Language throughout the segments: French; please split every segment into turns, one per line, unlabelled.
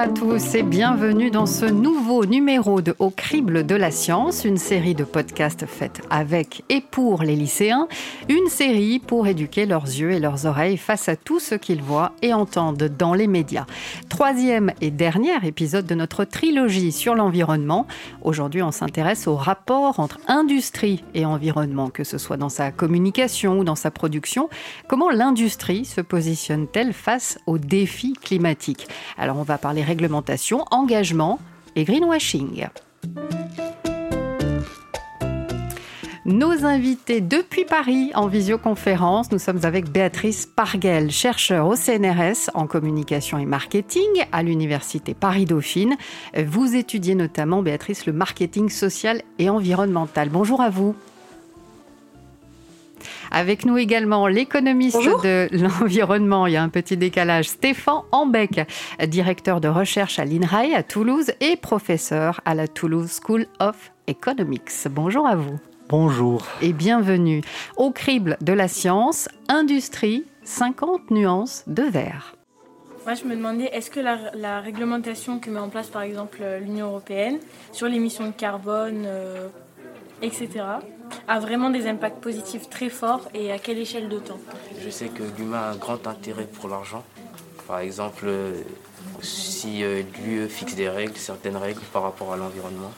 à tous et bienvenue dans ce nouveau numéro de Au crible de la science, une série de podcasts faite avec et pour les lycéens, une série pour éduquer leurs yeux et leurs oreilles face à tout ce qu'ils voient et entendent dans les médias. Troisième et dernier épisode de notre trilogie sur l'environnement. Aujourd'hui, on s'intéresse au rapport entre industrie et environnement, que ce soit dans sa communication ou dans sa production. Comment l'industrie se positionne-t-elle face aux défis climatiques? Alors on va parler réglementation, engagement et greenwashing. Nos invités depuis Paris en visioconférence, nous sommes avec Béatrice Parguel, chercheur au CNRS en communication et marketing à l'Université Paris-Dauphine. Vous étudiez notamment, Béatrice, le marketing social et environnemental. Bonjour à vous. Avec nous également l'économiste de l'environnement, il y a un petit décalage, Stéphane Ambec, directeur de recherche à l'INRAE à Toulouse et professeur à la Toulouse School of Economics. Bonjour à vous.
Bonjour.
Et bienvenue au crible de la science, industrie, 50 nuances de vert.
Moi, je me demandais, est-ce que la, réglementation que met en place, par exemple, l'Union européenne sur l'émission de carbone, euh, etc., a vraiment des impacts positifs très forts et à quelle échelle de temps?
Je sais que l'humain a un grand intérêt pour l'argent. Par exemple, si euh, l'UE fixe des règles, certaines règles par rapport à l'environnement,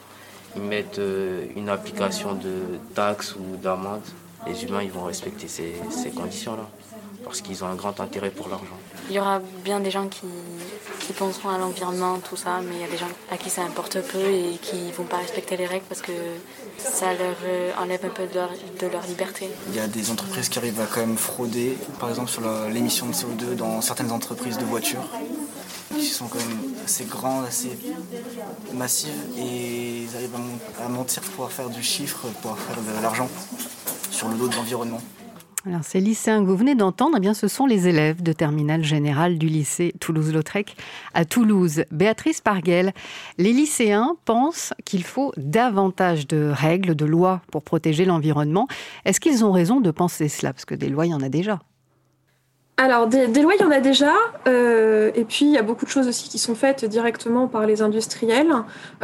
ils mettent euh, une application de taxes ou d'amendes, les humains ils vont respecter ces, ces conditions-là parce qu'ils ont un grand intérêt pour l'argent.
Il y aura bien des gens qui, penseront à l'environnement, tout ça, mais il y a des gens à qui ça importe peu et qui ne vont pas respecter les règles parce que ça leur euh, enlève un peu de leur, de leur, liberté.
Il y a des entreprises qui arrivent à quand même frauder, par exemple sur l'émission de CO2 dans certaines entreprises de voitures, qui sont quand même assez grandes, assez massives, et ils arrivent à mentir pour pouvoir faire du chiffre, pour pouvoir faire de l'argent sur le dos de l'environnement.
Alors, ces lycéens que vous venez d'entendre, eh bien, ce sont les élèves de terminale générale du lycée Toulouse-Lautrec à Toulouse. Béatrice Parguel, les lycéens pensent qu'il faut davantage de règles, de lois pour protéger l'environnement. Est-ce qu'ils ont raison de penser cela? Parce que des lois, il y en a déjà.
Alors, des, lois, il y en a déjà. Euh, et puis, il y a beaucoup de choses aussi qui sont faites directement par les industriels.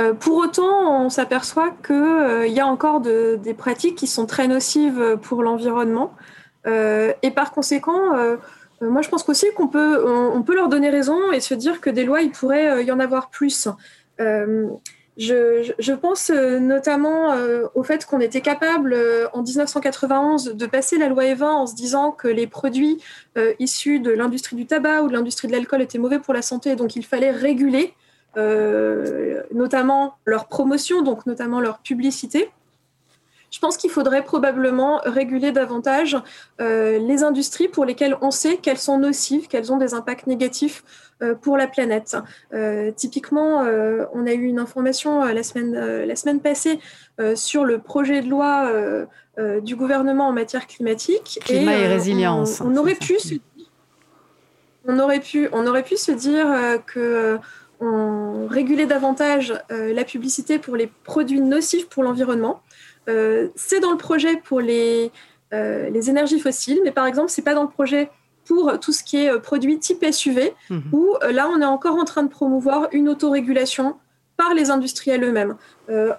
Euh, pour autant, on s'aperçoit qu'il euh, y a encore des pratiques qui sont très nocives pour l'environnement. Euh, et par conséquent, euh, euh, moi je pense aussi qu'on peut, on, peut leur donner raison et se dire que des lois, il pourrait y en avoir plus. Je, pense notamment au fait qu'on était capable en 1991 de passer la loi E20 en se disant que les produits issus de l'industrie du tabac ou de l'industrie de l'alcool étaient mauvais pour la santé, donc il fallait réguler notamment leur promotion, donc notamment leur publicité. Je pense qu'il faudrait probablement réguler davantage euh, les industries pour lesquelles on sait qu'elles sont nocives, qu'elles ont des impacts négatifs euh, pour la planète. Euh, typiquement, on a eu une information la, semaine, la semaine passée sur le projet de loi du gouvernement en matière climatique.
Climat et, résilience.
On, aurait pu se, on, aurait pu, on aurait pu se dire que on régulait davantage la publicité pour les produits nocifs pour l'environnement. Euh, c'est dans le projet pour les, euh, les énergies fossiles, mais par exemple, c'est pas dans le projet pour tout ce qui est euh, produit type SUV, mhm. où là, on est encore en train de promouvoir une autorégulation par les industriels eux-mêmes.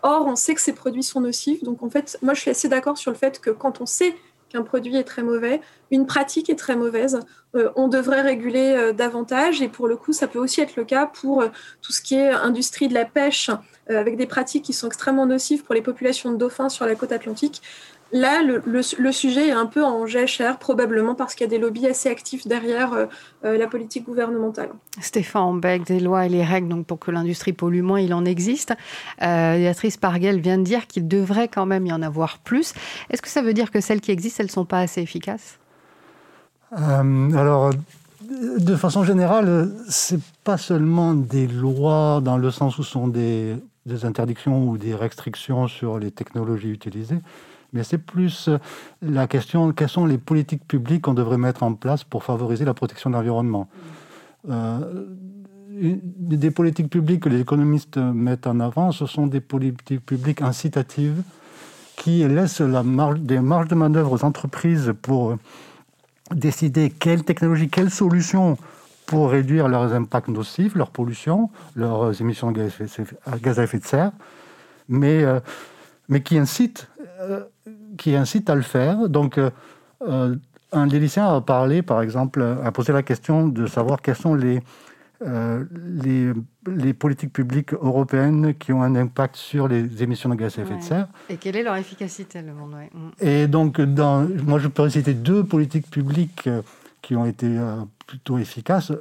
or, on sait que ces produits sont nocifs, donc en fait, moi, je suis assez d'accord sur le fait que quand on sait qu'un produit est très mauvais, une pratique est très mauvaise, on devrait réguler davantage. Et pour le coup, ça peut aussi être le cas pour tout ce qui est industrie de la pêche, avec des pratiques qui sont extrêmement nocives pour les populations de dauphins sur la côte atlantique. Là, le, sujet est un peu en jachère, probablement parce qu'il y a des lobbies assez actifs derrière euh, euh, la politique gouvernementale.
Stéphane Beck, des lois et les règles donc pour que l'industrie pollue moins, il en existe. Béatrice Parguel vient de dire qu'il devrait quand même y en avoir plus. Est-ce que ça veut dire que celles qui existent, elles ne sont pas assez efficaces?
Alors, de façon générale, c'est pas seulement des lois dans le sens où ce sont des des interdictions ou des restrictions sur les technologies utilisées, mais c'est plus la question quelles sont les politiques publiques qu'on devrait mettre en place pour favoriser la protection de l'environnement? Euh, des politiques publiques que les économistes mettent en avant, ce sont des politiques publiques incitatives qui laissent des marges de manœuvre aux entreprises pour décider quelle technologie, quelle solution pour réduire leurs impacts nocifs, leur pollution, leurs émissions de gaz à effet de serre, mais, euh, mais qui, incite, euh, qui incite à le faire. Donc, euh, un des lycéens a parlé, par exemple, a posé la question de savoir quelles sont les, les, les, politiques publiques européennes qui ont un impact sur les émissions de gaz à effet de serre.
Et quelle est leur efficacité, le monde mm.
Et donc, dans, moi, je pourrais citer deux politiques publiques qui ont été plutôt efficace.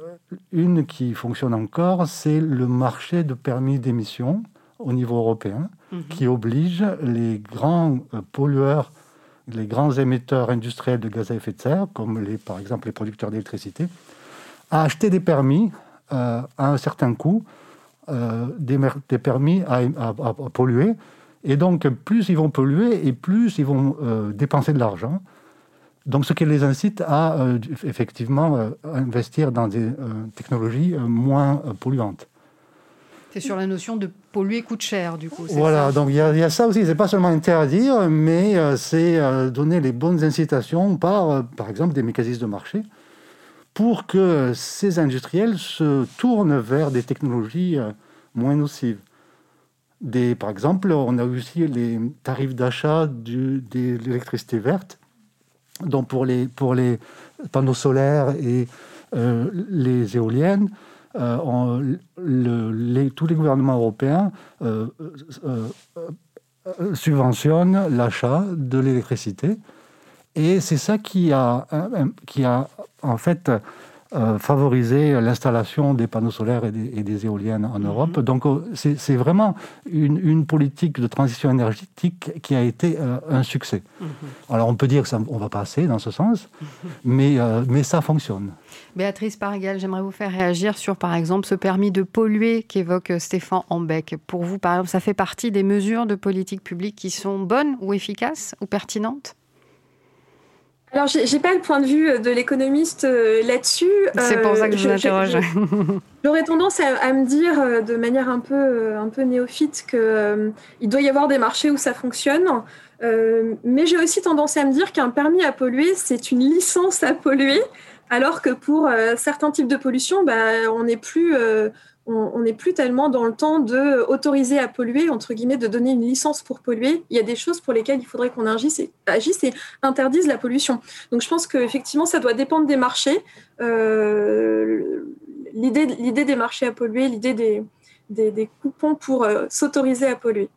Une qui fonctionne encore, c'est le marché de permis d'émission au niveau européen, mhm. qui oblige les grands euh, pollueurs, les grands émetteurs industriels de gaz à effet de serre, comme les, par exemple les producteurs d'électricité, à acheter des permis euh, à un certain coût, euh, des, des, permis à, à, polluer. Et donc, plus ils vont polluer et plus ils vont dépenser de l'argent. Donc, ce qui les incite à euh, effectivement euh, investir dans des euh, technologies moins polluantes.
C'est sur la notion de polluer coûte cher, du coup.
Voilà, donc il y, a ça aussi. C'est pas seulement interdire, mais c'est donner les bonnes incitations par, par exemple, des mécanismes de marché pour que ces industriels se tournent vers des technologies moins nocives. Des, par exemple, on a aussi les tarifs d'achat de l'électricité verte donc pour les, panneaux solaires et euh, les éoliennes, euh, tous les gouvernements européens euh, subventionnent l'achat de l'électricité. Et c'est ça qui a, qui a en fait euh, favoriser l'installation des panneaux solaires et des, éoliennes en mhm. Europe. Donc euh, c'est vraiment une, politique de transition énergétique qui a été euh, un succès. Mhm. Alors on peut dire qu'on va passer dans ce sens, mhm. mais, mais ça fonctionne.
Béatrice Paragal, j'aimerais vous faire réagir sur, par exemple, ce permis de polluer qu'évoque Stéphane Ambec. Pour vous, par exemple, ça fait partie des mesures de politique publique qui sont bonnes ou efficaces ou pertinentes?
Alors, j'ai pas le point de vue de l'économiste euh, là-dessus.
C'est pour ça que je vous interroge.
J'aurais tendance à, me dire euh, de manière un peu, euh, un peu néophyte qu'il il doit y avoir des marchés où ça fonctionne. mais j'ai aussi tendance à me dire qu'un permis à polluer, c'est une licence à polluer, alors que pour certains types de pollution, bah, on n'est plus on n'est plus tellement dans le temps de autoriser à polluer, entre guillemets, de donner une licence pour polluer. Il y a des choses pour lesquelles il faudrait qu'on agisse et, interdise la pollution. Donc je pense qu'effectivement, ça doit dépendre des marchés. Euh, l'idée, des marchés à polluer, l'idée des, coupons pour euh, s'autoriser à polluer.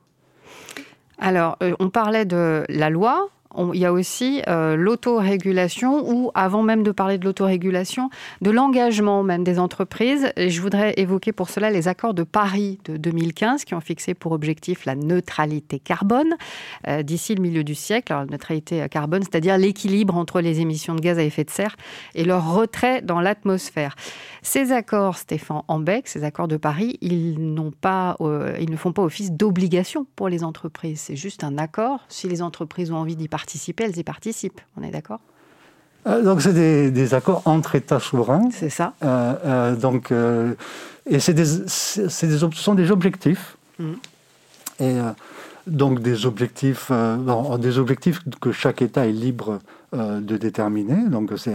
Alors, euh, on parlait de la loi, il y a aussi euh, l'autorégulation ou, avant même de parler de l'autorégulation, de l'engagement même des entreprises. Et je voudrais évoquer pour cela les accords de Paris de 2015 qui ont fixé pour objectif la neutralité carbone euh, d'ici le milieu du siècle. Alors, la neutralité carbone, c'est-à-dire l'équilibre entre les émissions de gaz à effet de serre et leur retrait dans l'atmosphère. Ces accords, Stéphane Ambec, ces accords de Paris, ils, pas, euh, ils ne font pas office d'obligation pour les entreprises. C'est juste un accord. Si les entreprises ont envie d'y participer, elles y participent. On est d'accord?
Euh, donc c'est des, accords entre États souverains.
C'est ça.
Euh, euh, donc et c'est des, c'est des, ce sont des objectifs. Mm. Et donc des objectifs, des objectifs que chaque État est libre de déterminer. Donc c'est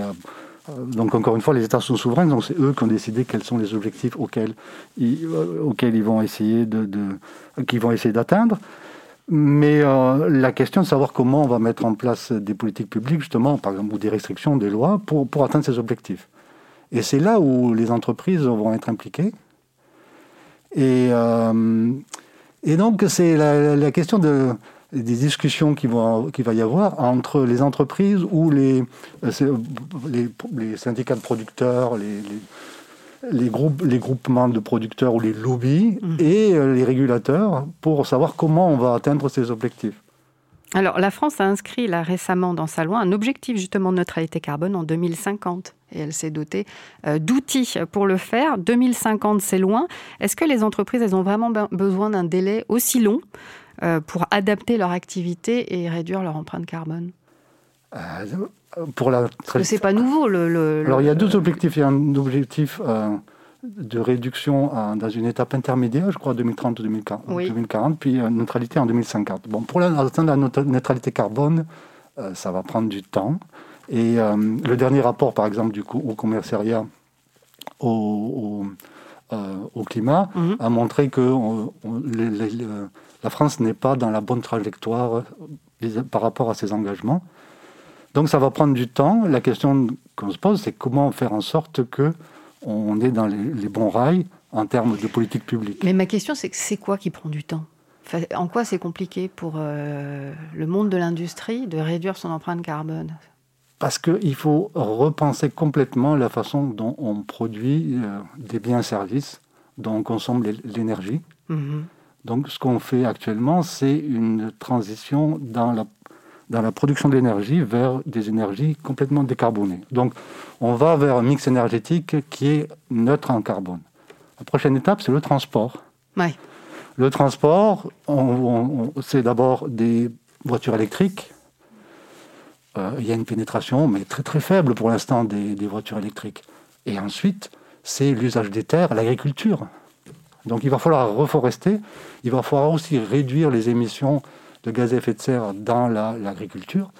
donc encore une fois, les États sont souverains, donc c'est eux qui ont décidé quels sont les objectifs auxquels ils, ils vont essayer de qu'ils vont essayer d'atteindre. Mais euh, la question de savoir comment on va mettre en place des politiques publiques, justement, par exemple, ou des restrictions, des lois, pour, pour atteindre ces objectifs. Et c'est là où les entreprises vont être impliquées. Et, euh, et donc, c'est la, question de, des discussions qui, vont, qui va y avoir entre les entreprises ou les, euh, les, les syndicats de producteurs, les les, groupes, les groupements de producteurs ou les lobbies mmh. et euh, les régulateurs pour savoir comment on va atteindre ces objectifs.
Alors, la France a inscrit là récemment dans sa loi un objectif justement de neutralité carbone en 2050 et elle s'est dotée euh, d'outils pour le faire. 2050, c'est loin. Est-ce que les entreprises, elles ont vraiment besoin d'un délai aussi long euh, pour adapter leur activité et réduire leur empreinte carbone?
Pour la
c'est pas nouveau. Le,
Alors il y a deux objectifs. Il y a un objectif euh, de réduction dans une étape intermédiaire, je crois 2030 ou 2040, puis une neutralité en 2050. Bon, pour atteindre la neutralité carbone, euh, ça va prendre du temps. Et euh, le dernier rapport, par exemple, du au commissariat au, climat mhm. a montré que la France n'est pas dans la bonne trajectoire par rapport à ses engagements. Donc ça va prendre du temps. La question qu'on se pose, c'est comment faire en sorte que on est dans les, bons rails en termes de politique publique.
Mais ma question, c'est c'est quoi qui prend du temps? En quoi c'est compliqué pour euh, le monde de l'industrie de réduire son empreinte carbone?
Parce qu'il faut repenser complètement la façon dont on produit euh, des biens et services, dont on consomme l'énergie. Mhm. Donc ce qu'on fait actuellement, c'est une transition dans la dans la production d'énergie vers des énergies complètement décarbonées. Donc, on va vers un mix énergétique qui est neutre en carbone. La prochaine étape, c'est le transport. Le transport, c'est d'abord des voitures électriques. Euh, il y a une pénétration, mais très très faible pour l'instant, des, voitures électriques. Et ensuite, c'est l'usage des terres, l'agriculture. Donc il va falloir reforester, il va falloir aussi réduire les émissions de gaz à effet de serre dans l'agriculture.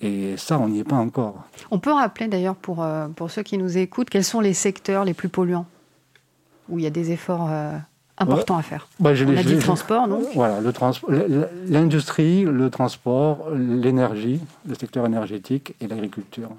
et ça, on n'y est pas encore.
On peut rappeler d'ailleurs pour, euh, pour ceux qui nous écoutent, quels sont les secteurs les plus polluants? Où il y a des efforts euh, importants à faire.
Bah, je,
On a dit le transport, non
Voilà, l'industrie, le transport, l'énergie, le secteur énergétique et l'agriculture.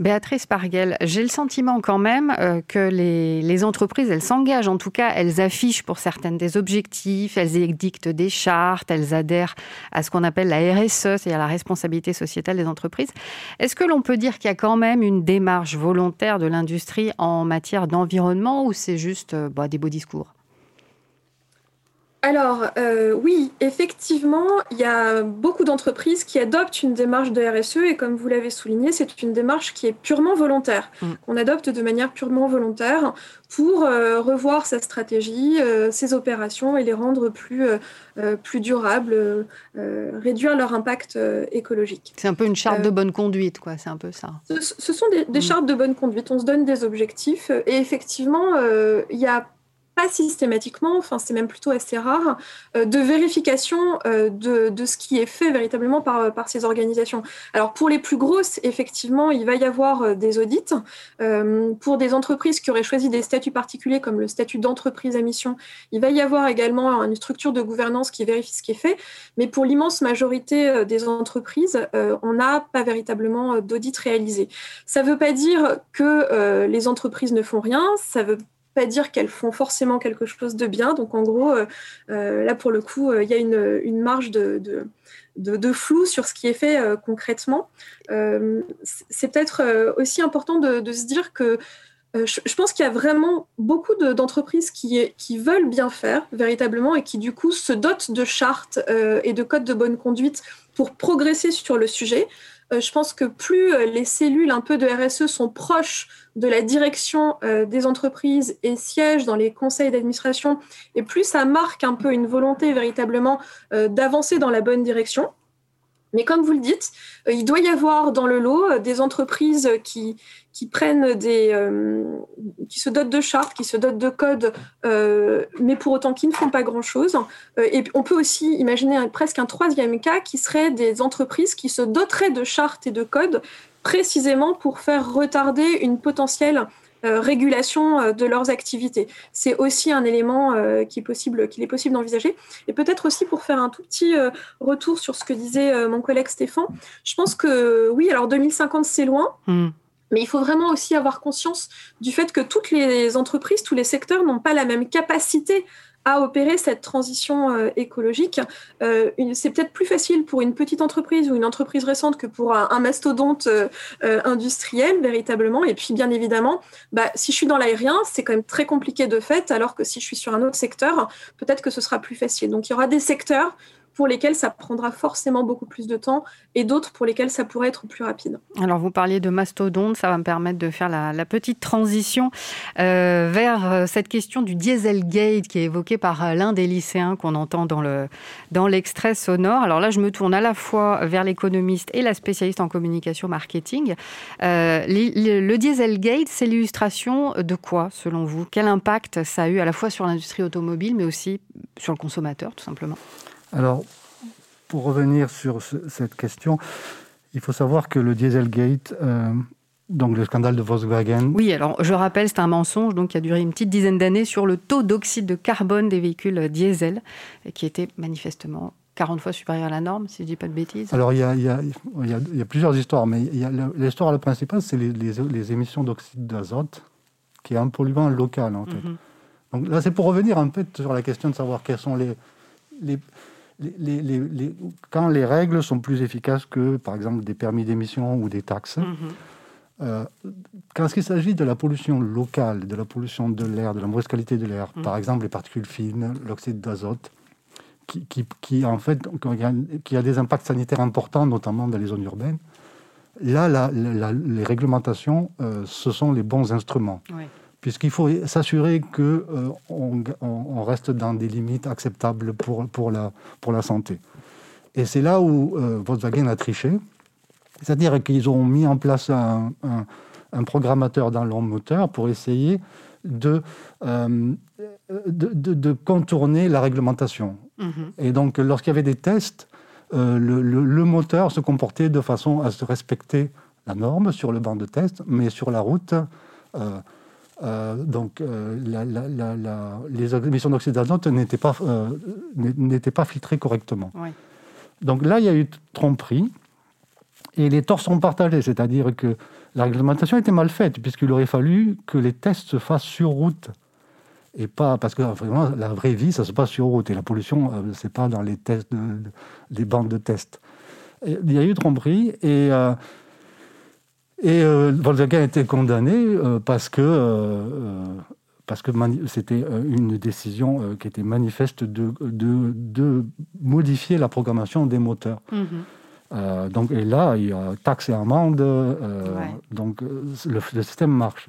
Béatrice Parguel, j'ai le sentiment quand même euh, que les, entreprises, elles s'engagent, en tout cas, elles affichent pour certaines des objectifs, elles édictent des chartes, elles adhèrent à ce qu'on appelle la RSE, c'est-à-dire la responsabilité sociétale des entreprises. Est-ce que l'on peut dire qu'il y a quand même une démarche volontaire de l'industrie en matière d'environnement ou c'est juste euh, bah, des beaux discours?
Alors euh, oui, effectivement, il y a beaucoup d'entreprises qui adoptent une démarche de RSE et comme vous l'avez souligné, c'est une démarche qui est purement volontaire. Mm. On adopte de manière purement volontaire pour euh, revoir sa stratégie, euh, ses opérations et les rendre plus, plus durables, réduire leur impact écologique.
C'est un peu une charte de bonne conduite, quoi. C'est un peu ça.
Ce, sont des, des, mm. chartes de bonne conduite. On se donne des objectifs et effectivement, il y a pas systématiquement, enfin c'est même plutôt assez rare, euh, de vérification euh, de, ce qui est fait véritablement par, par ces organisations. Alors pour les plus grosses, effectivement, il va y avoir euh, des audits. pour des entreprises qui auraient choisi des statuts particuliers comme le statut d'entreprise à mission, il va y avoir également une structure de gouvernance qui vérifie ce qui est fait. Mais pour l'immense majorité des entreprises, on n'a pas véritablement d'audit réalisé. Ça ne veut pas dire que les entreprises ne font rien, ça veut pas dire qu'elles font forcément quelque chose de bien. Donc en gros, euh, euh, là pour le coup, euh, il y a une, marge de, de, flou sur ce qui est fait concrètement. c'est peut-être aussi important de, se dire que je, pense qu'il y a vraiment beaucoup d'entreprises qui, qui, veulent bien faire véritablement et qui du coup se dotent de chartes et de codes de bonne conduite pour progresser sur le sujet. Je pense que plus les cellules un peu de RSE sont proches de la direction euh, des entreprises et siège dans les conseils d'administration, et plus ça marque un peu une volonté véritablement euh, d'avancer dans la bonne direction. Mais comme vous le dites, euh, il doit y avoir dans le lot des entreprises qui, prennent des, qui se dotent de chartes, qui se dotent de codes, mais pour autant qui ne font pas grand-chose. et on peut aussi imaginer presque un troisième cas qui serait des entreprises qui se doteraient de chartes et de codes, précisément pour faire retarder une potentielle euh, régulation euh, de leurs activités. C'est aussi un élément euh, qui est possible, qu'il est possible d'envisager. Et peut-être aussi pour faire un tout petit retour sur ce que disait mon collègue Stéphane, je pense que oui, alors 2050 c'est loin. Hmm. Mais il faut vraiment aussi avoir conscience du fait que toutes les entreprises, tous les secteurs n'ont pas la même capacité à opérer cette transition euh, écologique. Euh, c'est peut-être plus facile pour une petite entreprise ou une entreprise récente que pour un, mastodonte euh, industriel, véritablement. Et puis, bien évidemment, bah, si je suis dans l'aérien, c'est quand même très compliqué de fait, alors que si je suis sur un autre secteur, peut-être que ce sera plus facile. Donc, il y aura des secteurs pour lesquels ça prendra forcément beaucoup plus de temps et d'autres pour lesquels ça pourrait être plus rapide.
Alors vous parliez de mastodonte, ça va me permettre de faire la, petite transition euh, vers euh, cette question du Dieselgate qui est évoquée par euh, l'un des lycéens qu'on entend dans, le, dans l'extrait sonore. Alors là, je me tourne à la fois vers l'économiste et la spécialiste en communication marketing. le, le Dieselgate, c'est l'illustration de quoi, selon vous? Quel impact ça a eu à la fois sur l'industrie automobile, mais aussi sur le consommateur, tout simplement?
Alors, pour revenir sur cette question, il faut savoir que le Dieselgate euh, donc le scandale de Volkswagen.
Oui, alors je rappelle, c'est un mensonge donc, qui a duré une petite dizaine d'années sur le taux d'oxyde de carbone des véhicules diesel, qui était manifestement 40 fois supérieur à la norme, si je ne dis pas de bêtises.
Alors il y a, il y a, il y a plusieurs histoires, mais l'histoire la principale, c'est les, les, émissions d'oxyde d'azote, qui est un polluant local en fait. Mhm. Donc là, c'est pour revenir un peu sur la question de savoir quels sont les, les les, les, quand les règles sont plus efficaces que, par exemple, des permis d'émission ou des taxes, mhm. euh, quand il s'agit de la pollution locale, de la pollution de l'air, de la mauvaise qualité de l'air, mhm. par exemple les particules fines, l'oxyde d'azote, qui, qui, qui, en fait, qui a des impacts sanitaires importants, notamment dans les zones urbaines, là, la, les réglementations, euh, ce sont les bons instruments. Oui puisqu'il faut s'assurer qu'on euh, on, reste dans des limites acceptables pour, pour, la, pour la santé. Et c'est là où euh, Volkswagen a triché, c'est-à-dire qu'ils ont mis en place un, un, programmateur dans leur moteur pour essayer de, euh, de, de, contourner la réglementation. Mm-hmm. Et donc, lorsqu'il y avait des tests, le, le, moteur se comportait de façon à se respecter la norme sur le banc de test, mais sur la route, euh, donc, euh, les émissions d'oxyde d'azote n'étaient pas, euh, pas filtrées correctement. Donc là, il y a eu tromperie et les torts sont partagés, c'est-à-dire que la réglementation était mal faite, puisqu'il aurait fallu que les tests se fassent sur route. Et pas parce que vraiment la vraie vie, ça se passe sur route et la pollution, c'est pas dans les tests, les bandes de tests. il y a eu tromperie et et euh, Volkswagen a été condamné euh, parce que, euh, parce que c'était une décision qui était manifeste de, de, modifier la programmation des moteurs. Mhm. donc, et là, il y a taxe et amende, donc le, le, système marche.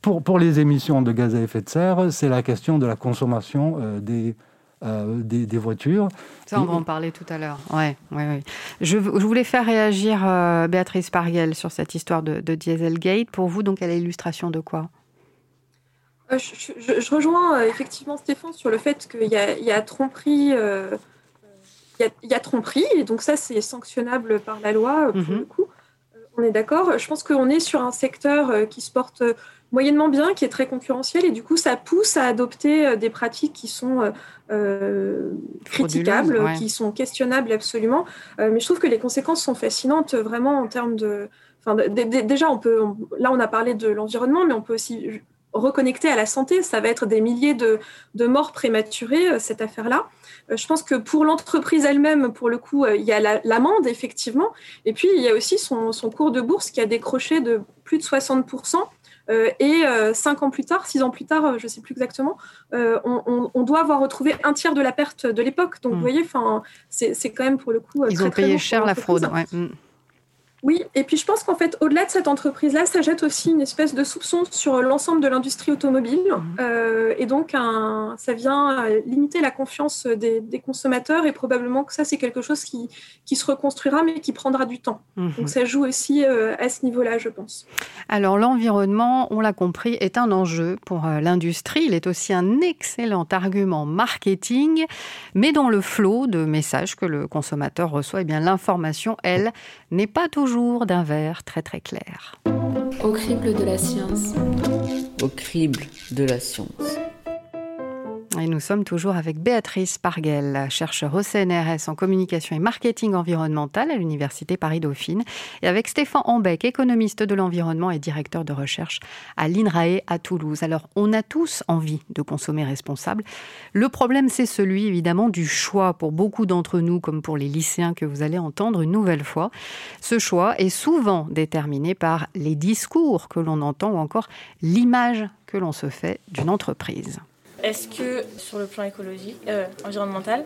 Pour, pour les émissions de gaz à effet de serre, c'est la question de la consommation des, euh, des, voitures.
Ça, on va en parler tout à l'heure. Ouais, ouais, ouais. Je, je, voulais faire réagir euh, Béatrice Pariel sur cette histoire de, Dieselgate. Pour vous, donc, elle est l'illustration de quoi?
Euh, je, rejoins effectivement Stéphane sur le fait qu'il y, y, a tromperie. il, y a, tromperie, et donc ça, c'est sanctionnable par la loi, pour mhm. le coup. On est d'accord. Je pense qu'on est sur un secteur qui se porte moyennement bien, qui est très concurrentiel, et du coup, ça pousse à adopter euh, des pratiques qui sont euh, euh, critiquables, qui sont questionnables absolument. mais je trouve que les conséquences sont fascinantes, vraiment en termes de. Enfin, déjà, on peut. là, on a parlé de l'environnement, mais on peut aussi reconnecter à la santé. Ça va être des milliers de, de morts prématurées, cette affaire-là. Je pense que pour l'entreprise elle-même, pour le coup, il y a l'amende, effectivement. Et puis, il y a aussi son, son, cours de bourse qui a décroché de plus de 60%. Euh, et euh, cinq ans plus tard, six ans plus tard, je ne sais plus exactement, euh, on, doit avoir retrouvé un tiers de la perte de l'époque. Donc, vous hmm. voyez, c'est quand même pour le coup.
Ils ont payé cher la fraude. Ouais. Hmm.
Oui, et puis je pense qu'en fait, au-delà de cette entreprise-là, ça jette aussi une espèce de soupçon sur l'ensemble de l'industrie automobile. Mhm. Euh, et donc, ça vient limiter la confiance des, consommateurs. Et probablement que ça, c'est quelque chose qui, qui, se reconstruira, mais qui prendra du temps. Mhm. Donc, ça joue aussi euh, à ce niveau-là, je pense.
Alors, l'environnement, on l'a compris, est un enjeu pour euh, l'industrie. Il est aussi un excellent argument marketing. Mais dans le flot de messages que le consommateur reçoit, eh bien, l'information, elle, n'est pas toujours d'un vert très très clair.
Au crible de la science.
Au crible de la science.
Et nous sommes toujours avec Béatrice Parguel, chercheure au CNRS en communication et marketing environnemental à l'Université Paris-Dauphine, et avec Stéphane Ambec, économiste de l'environnement et directeur de recherche à l'INRAE à Toulouse. Alors, on a tous envie de consommer responsable. Le problème, c'est celui, évidemment, du choix pour beaucoup d'entre nous, comme pour les lycéens que vous allez entendre une nouvelle fois. Ce choix est souvent déterminé par les discours que l'on entend ou encore l'image que l'on se fait d'une entreprise.
Est-ce que sur le plan écologique, euh, environnemental,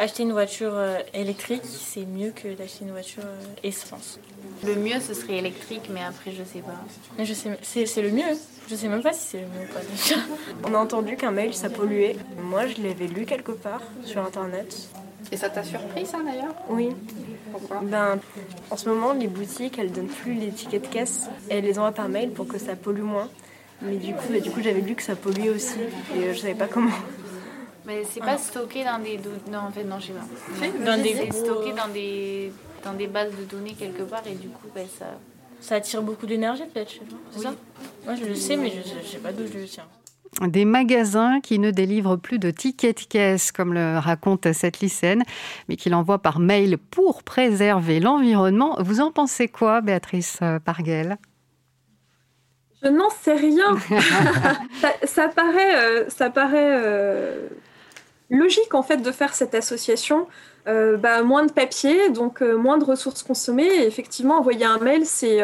acheter une voiture euh, électrique, c'est mieux que d'acheter une voiture euh, essence?
Le mieux, ce serait électrique, mais après, je sais pas.
Mais je sais, c'est, le mieux. Je sais même pas si c'est le mieux ou pas déjà.
On a entendu qu'un mail, ça polluait. Moi, je l'avais lu quelque part sur Internet.
Et ça t'a surpris, ça, d'ailleurs?
Oui.
Pourquoi?
Ben, En ce moment, les boutiques, elles donnent plus les tickets de caisse. Elles les envoient par mail pour que ça pollue moins. Mais du coup, du coup j'avais lu que ça polluait aussi et euh, je savais pas comment.
Mais c'est pas stocké dans des non en fait non je sais pas.
Dans des
c'est stocké dans des dans des bases de données quelque part et du coup ben, ça
Ça attire beaucoup d'énergie, peut-être, c'est ça Moi, je le sais, mais je ne sais pas d'où je le tiens.
Des magasins qui ne délivrent plus de tickets de caisse, comme le raconte cette lycéenne, mais qui l'envoient par mail pour préserver l'environnement. Vous en pensez quoi, Béatrice Parguel?
Je n'en sais rien. ça, paraît, euh, ça paraît euh, logique, en fait, de faire cette association. Euh, bah, moins de papier, donc moins de ressources consommées. Et effectivement, envoyer un mail, c'est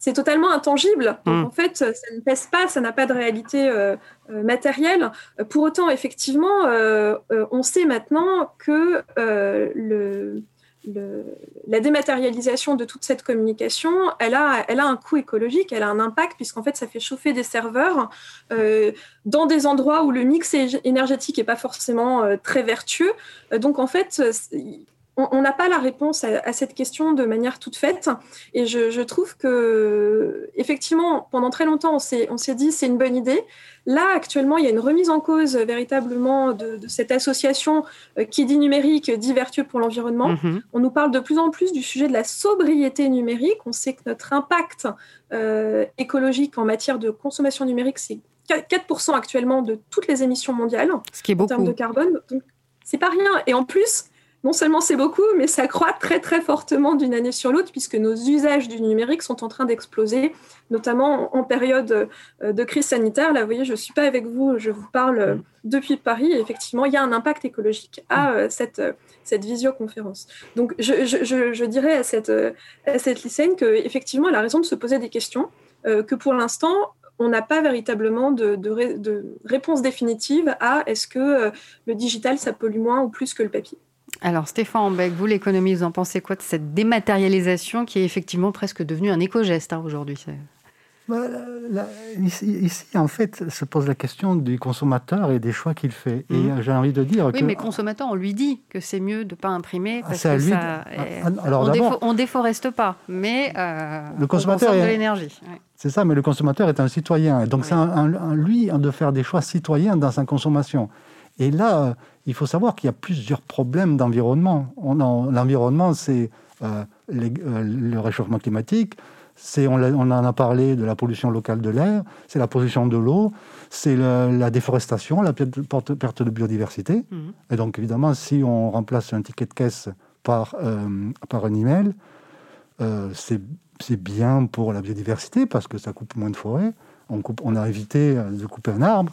c'est totalement intangible. Donc, mm. en fait, ça ne pèse pas, ça n'a pas de réalité euh, matérielle. Pour autant, effectivement, euh, on sait maintenant que le, la dématérialisation de toute cette communication, elle a, elle a un coût écologique, elle a un impact, puisqu'en fait, ça fait chauffer des serveurs dans des endroits où le mix énergétique n'est pas forcément très vertueux. Donc, en fait, on n'a pas la réponse à, cette question de manière toute faite. Et je, trouve que, effectivement, pendant très longtemps, on s'est dit c'est une bonne idée. Là, actuellement, il y a une remise en cause véritablement de, cette association euh, qui dit numérique, dit vertueux pour l'environnement. Mm-hmm. On nous parle de plus en plus du sujet de la sobriété numérique. On sait que notre impact euh, écologique en matière de consommation numérique, c'est 4% actuellement de toutes les émissions mondiales
Ce qui est beaucoup.
en termes de carbone. Donc, c'est pas rien. Et en plus, non seulement c'est beaucoup, mais ça croît très très fortement d'une année sur l'autre, puisque nos usages du numérique sont en train d'exploser, notamment en période euh, de crise sanitaire. Là, vous voyez, je ne suis pas avec vous, je vous parle euh, depuis Paris, et effectivement, il y a un impact écologique à euh, cette, cette visioconférence. Donc, je, dirais à cette, à cette lycéenne qu'effectivement, elle a raison de se poser des questions, que pour l'instant, on n'a pas véritablement de, de, réponse définitive à est-ce que le digital, ça pollue moins ou plus que le papier.
Alors Stéphane Beck, vous l'économie, vous en pensez quoi de cette dématérialisation qui est effectivement presque devenue un éco-geste hein, aujourd'hui
bah, ici, en fait, se pose la question du consommateur et des choix qu'il fait. Et mmh. j'ai envie de dire
oui,
que...
mais consommateur, on lui dit que c'est mieux de ne pas imprimer ah, parce que ça... Ah, alors, on, déforeste pas, mais euh, le consommateur on de l'énergie.
C'est ça, mais le consommateur est un citoyen. Donc c'est un, lui de faire des choix citoyens dans sa consommation. Et là, il faut savoir qu'il y a plusieurs problèmes d'environnement. L'environnement, c'est euh, euh, le réchauffement climatique, c'est, on, en a parlé de la pollution locale de l'air, c'est la pollution de l'eau, c'est la déforestation, la perte de biodiversité. Mhm. Et donc, évidemment, si on remplace un ticket de caisse par, euh, par un email, c'est, bien pour la biodiversité parce que ça coupe moins de forêt. On, on a évité de couper un arbre,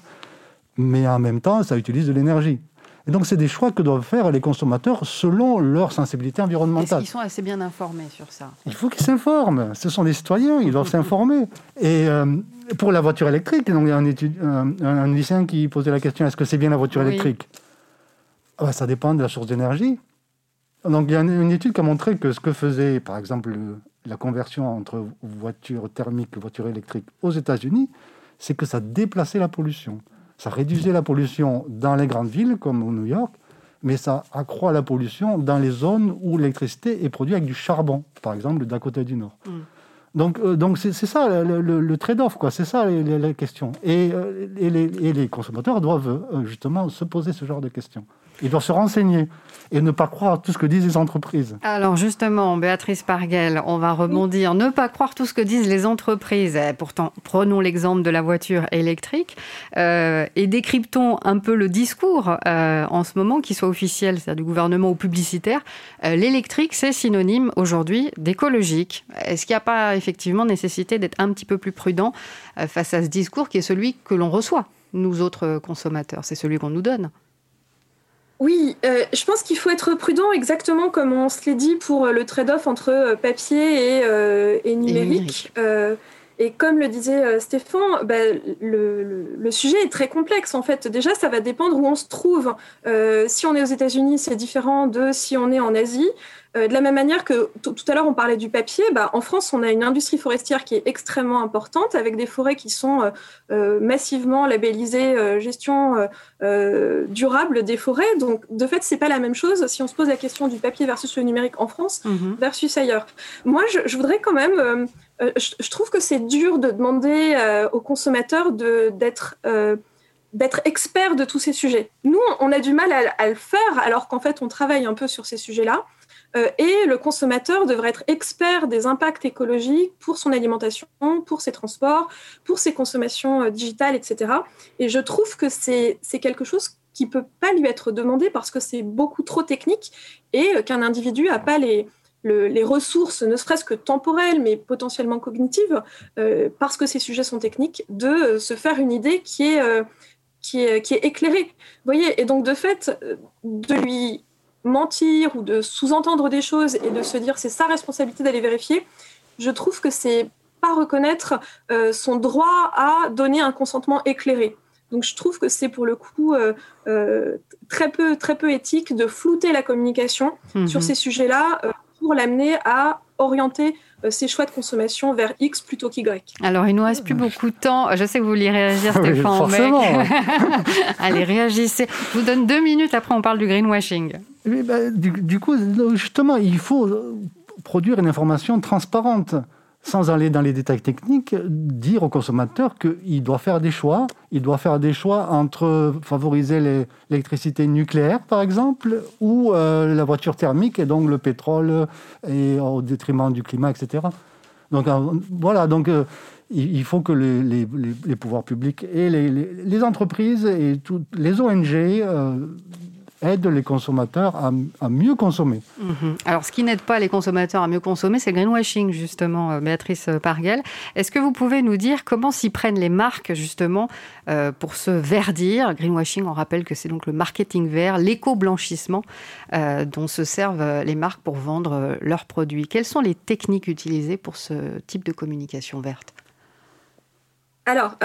mais en même temps, ça utilise de l'énergie. Et donc, c'est des choix que doivent faire les consommateurs selon leur sensibilité environnementale.
Ils sont assez bien informés sur ça?
Il faut qu'ils s'informent. Ce sont des citoyens, ils doivent s'informer. Et euh, pour la voiture électrique, donc il y a un, étude, un, lycéen qui posait la question est-ce que c'est bien la voiture électrique? Ah bah, Ça dépend de la source d'énergie. Donc, il y a une, étude qui a montré que ce que faisait, par exemple, la conversion entre voiture thermique et voiture électrique aux États-Unis, c'est que ça déplaçait la pollution. Ça réduisait la pollution dans les grandes villes comme New York, mais ça accroît la pollution dans les zones où l'électricité est produite avec du charbon, par exemple le Dakota du Nord. Mm. Donc, euh, donc c'est, ça le, trade-off, quoi. C'est ça la question. Et, euh, et, les, et, les, consommateurs doivent euh, justement se poser ce genre de questions. Ils doivent se renseigner et ne pas croire tout ce que disent les entreprises.
Alors justement, Béatrice Parguel, on va rebondir. Ne pas croire tout ce que disent les entreprises. Eh, pourtant, prenons l'exemple de la voiture électrique euh, et décryptons un peu le discours euh, en ce moment, qui soit officiel, c'est-à-dire du gouvernement ou publicitaire. Euh, l'électrique, c'est synonyme aujourd'hui d'écologique. Est-ce qu'il n'y a pas effectivement nécessité d'être un petit peu plus prudent face à ce discours qui est celui que l'on reçoit, nous autres consommateurs? C'est celui qu'on nous donne.
Oui, euh, je pense qu'il faut être prudent, exactement comme on se l'est dit pour euh, le trade-off entre euh, papier et, numérique. Et, comme le disait Stéphane, bah, le, sujet est très complexe en fait. Déjà, ça va dépendre où on se trouve. si on est aux États-Unis, c'est différent de si on est en Asie. Euh, de la même manière que tout à l'heure on parlait du papier, bah, en France on a une industrie forestière qui est extrêmement importante avec des forêts qui sont euh, euh, massivement labellisées gestion durable des forêts. Donc de fait c'est pas la même chose si on se pose la question du papier versus le numérique en France mhm. versus ailleurs. Moi je, voudrais quand même, je, trouve que c'est dur de demander aux consommateurs d'être d'être expert de tous ces sujets. Nous, on a du mal à, le faire alors qu'en fait, on travaille un peu sur ces sujets-là. et le consommateur devrait être expert des impacts écologiques pour son alimentation, pour ses transports, pour ses consommations digitales, etc. Et je trouve que c'est quelque chose qui peut pas lui être demandé parce que c'est beaucoup trop technique et qu'un individu n'a pas les, les ressources, ne serait-ce que temporelles, mais potentiellement cognitives, euh, parce que ces sujets sont techniques, de euh, se faire une idée qui est, euh, qui est, qui est éclairée. Voyez Et donc, de fait, de lui mentir ou de sous-entendre des choses et de se dire c'est sa responsabilité d'aller vérifier, je trouve que c'est pas reconnaître son droit à donner un consentement éclairé. Donc je trouve que c'est pour le coup très, peu, très peu éthique de flouter la communication mhm. sur ces sujets-là pour l'amener à orienter euh, ses choix de consommation vers X plutôt qu'Y.
Alors, il nous reste plus beaucoup de temps. Je sais que vous voulez réagir, Stéphane.
Oui, forcément.
Allez, réagissez. Je vous donne deux minutes, après on parle du greenwashing.
Bah, du, coup, justement, il faut produire une information transparente sans aller dans les détails techniques, dire au consommateur qu'il doit faire des choix. Il doit faire des choix entre favoriser l'électricité nucléaire, par exemple, ou euh, la voiture thermique, et donc le pétrole, et au détriment du climat, etc. Donc euh, voilà, donc euh, il faut que les, pouvoirs publics et les, entreprises et toutes les ONG aide les consommateurs à, mieux consommer.
Mhm. Alors, ce qui n'aide pas les consommateurs à mieux consommer, c'est le greenwashing, justement, euh, Béatrice Parguel. Est-ce que vous pouvez nous dire comment s'y prennent les marques, justement, euh, pour se verdir? Greenwashing, on rappelle que c'est donc le marketing vert, l'éco-blanchissement euh, dont se servent les marques pour vendre leurs produits. Quelles sont les techniques utilisées pour ce type de communication verte?
Alors,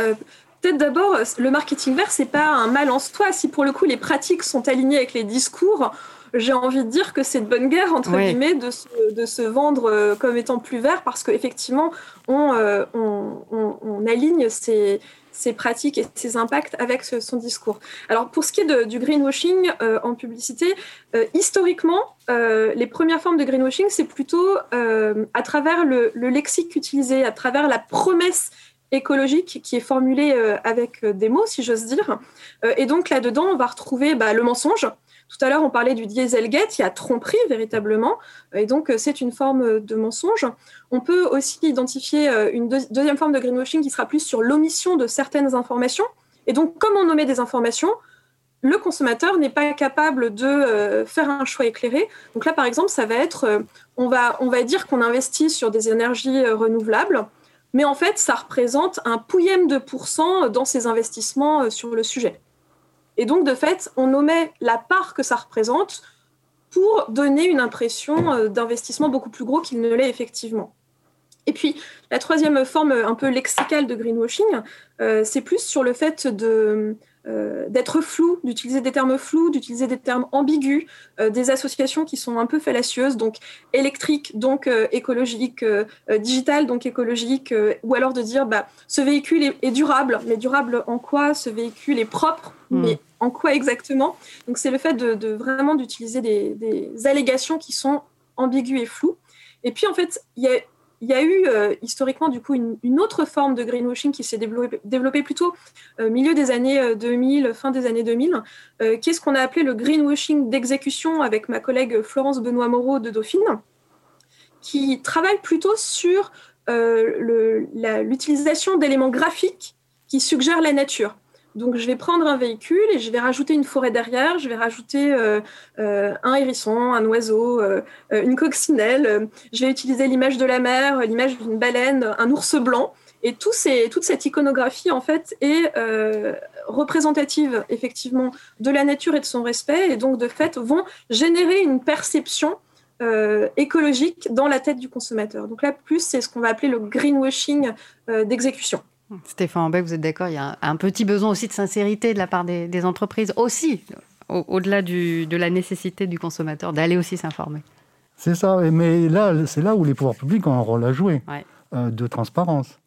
peut-être d'abord, le marketing vert, c'est pas un mal en soi. Si pour le coup les pratiques sont alignées avec les discours, j'ai envie de dire que c'est de bonne guerre, entre guillemets, de se, de se, vendre euh, comme étant plus vert parce qu'effectivement, on, euh, on, on, aligne ces, ces, pratiques et ces impacts avec son discours. Alors, pour ce qui est du greenwashing euh, en publicité, historiquement, les premières formes de greenwashing, c'est plutôt à travers le, le lexique utilisé, à travers la promesse écologique qui est formulé euh, avec euh, des mots, si j'ose dire. Euh, et donc là-dedans, on va retrouver bah, le mensonge. Tout à l'heure, on parlait du dieselgate, il y a tromperie véritablement, et donc c'est une forme de mensonge. On peut aussi identifier une deuxième forme de greenwashing qui sera plus sur l'omission de certaines informations. Et donc, comme on nommait des informations, le consommateur n'est pas capable de faire un choix éclairé. Donc là, par exemple, ça va être, on, va, on va dire qu'on investit sur des énergies renouvelables mais en fait, ça représente un pouillème de pourcent dans ses investissements euh, sur le sujet. Et donc, de fait, on omet la part que ça représente pour donner une impression euh, d'investissement beaucoup plus gros qu'il ne l'est effectivement. Et puis, la troisième forme un peu lexicale de greenwashing, euh, c'est plus sur le fait de, euh, d'être flou, d'utiliser des termes flous, d'utiliser des termes ambigus, euh, des associations qui sont un peu fallacieuses, donc électrique, donc euh, écologique, digital, donc écologique, ou alors de dire bah, ce véhicule est, durable, mais durable en quoi? Ce véhicule est propre, hmm. mais en quoi exactement? Donc c'est le fait de, vraiment d'utiliser des, des allégations qui sont ambiguës et floues. Et puis en fait, il y a il y a eu euh, historiquement du coup une, autre forme de greenwashing qui s'est développée, plutôt euh, milieu des années 2000, euh, fin des années 2000, qui est ce qu'on a appelé le greenwashing d'exécution avec ma collègue Florence Benoît Moreau de Dauphine, qui travaille plutôt sur l'utilisation d'éléments graphiques qui suggèrent la nature. Donc, je vais prendre un véhicule et je vais rajouter une forêt derrière, je vais rajouter euh, euh, un hérisson, un oiseau, euh, une coccinelle. Je vais utiliser l'image de la mer, l'image d'une baleine, un ours blanc. Et tout toute cette iconographie, en fait, est représentative, effectivement, de la nature et de son respect. Et donc, de fait, vont générer une perception écologique dans la tête du consommateur. Donc là, plus, c'est ce qu'on va appeler le greenwashing d'exécution.
Stéphane Beck, vous êtes d'accord Il y a un, petit besoin aussi de sincérité de la part des, entreprises, aussi, au-delà de la nécessité du consommateur d'aller aussi s'informer.
C'est ça, mais là, c'est là où les pouvoirs publics ont un rôle à jouer, euh, de transparence.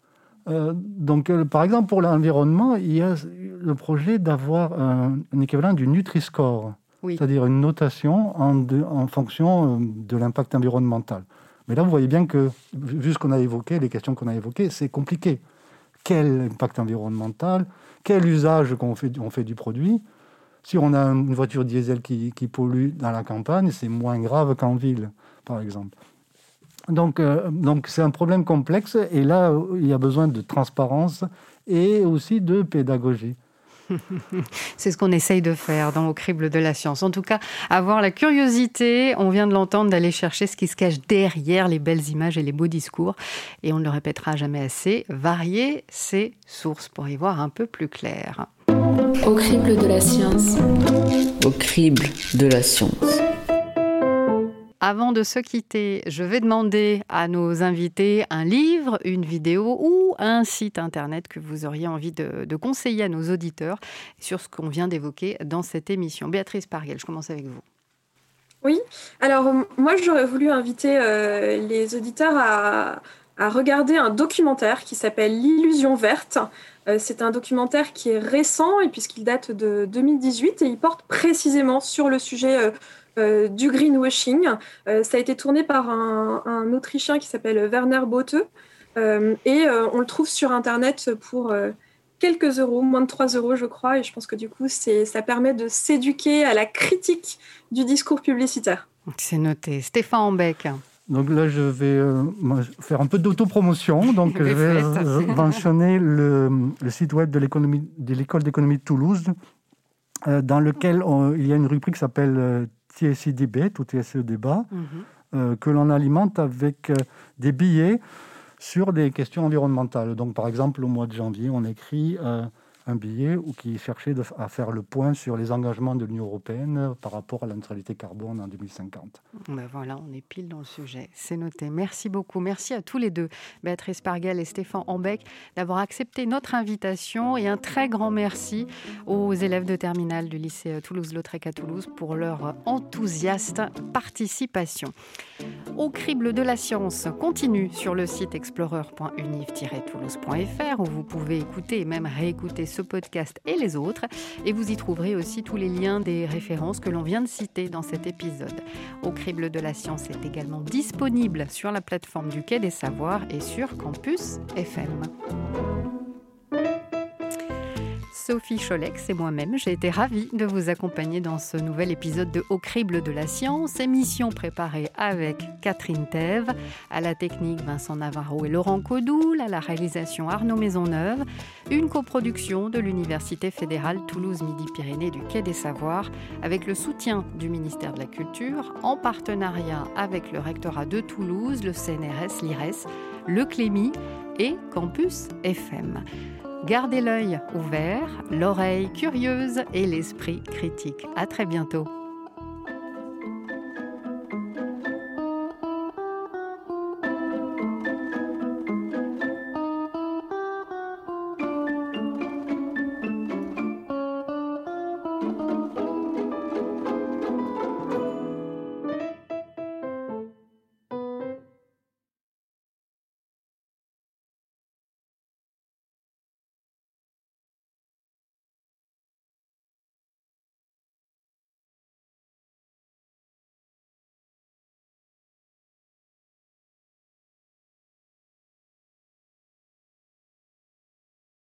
Euh, donc, euh, par exemple, pour l'environnement, il y a le projet d'avoir un, équivalent du Nutri-Score, c'est-à-dire une notation en, en fonction de l'impact environnemental. Mais là, vous voyez bien que, vu ce qu'on a évoqué, les questions qu'on a évoquées, c'est compliqué quel impact environnemental, quel usage qu'on fait, on fait du produit. Si on a une voiture diesel qui, pollue dans la campagne, c'est moins grave qu'en ville. par exemple. Donc, euh, donc c'est un problème complexe et là, il y a besoin de transparence et aussi de pédagogie.
C'est ce qu'on essaye de faire dans Au crible de la science. En tout cas, avoir la curiosité, on vient de l'entendre, d'aller chercher ce qui se cache derrière les belles images et les beaux discours. Et on ne le répétera jamais assez, varier ses sources pour y voir un peu plus clair.
Au crible de la science.
Au crible de la science.
Avant de se quitter, je vais demander à nos invités un livre, une vidéo ou un site internet que vous auriez envie de, conseiller à nos auditeurs sur ce qu'on vient d'évoquer dans cette émission. Béatrice Pariel, je commence avec vous.
Oui, alors moi j'aurais voulu inviter euh, les auditeurs à, regarder un documentaire qui s'appelle L'illusion verte. Euh, c'est un documentaire qui est récent et puisqu'il date de 2018 et il porte précisément sur le sujet euh, euh, du greenwashing. Euh, ça a été tourné par un, Autrichien qui s'appelle Werner Bote. Euh, et on le trouve sur Internet pour quelques euros, moins de 3 euros je crois, et je pense que du coup ça permet de s'éduquer à la critique du discours publicitaire.
C'est noté. Stéphane Ambeck.
Donc là, je vais faire un peu d'autopromotion. Donc, je vais mentionner le, le, site web de l'école d'économie de Toulouse, dans lequel il y a une rubrique qui s'appelle TSI tout TSE débat, mhm. euh, que l'on alimente avec euh, des billets sur des questions environnementales. Donc, par exemple, au mois de janvier, on écrit euh, un billet qui cherchait à faire le point sur les engagements de l'Union européenne par rapport à la neutralité carbone en 2050.
Ben voilà, on est pile dans le sujet. C'est noté. Merci beaucoup. Merci à tous les deux, Béatrice Pargel et Stéphane Ambec, d'avoir accepté notre invitation et un très grand merci aux élèves de terminale du lycée Toulouse-Lautrec à Toulouse pour leur enthousiaste participation. Au crible de la science continue sur le site explorer.univ-toulouse.fr où vous pouvez écouter et même réécouter ce podcast et les autres. Et vous y trouverez aussi tous les liens des références que l'on vient de citer dans cet épisode. Au crible de la science est également disponible sur la plateforme du Quai des Savoirs et sur Campus FM. Sophie Cholex et moi-même, j'ai été ravie de vous accompagner dans ce nouvel épisode de Au crible de la science, émission préparée avec Catherine Thève, à la technique Vincent Navarro et Laurent Codoul, à la réalisation Arnaud Maisonneuve, une coproduction de l'Université fédérale Toulouse-Midi-Pyrénées du Quai des Savoirs avec le soutien du ministère de la Culture en partenariat avec le rectorat de Toulouse, le CNRS, l'IRES, le Clémy et Campus FM. Gardez l'œil ouvert, l'oreille curieuse et l'esprit critique. À très bientôt.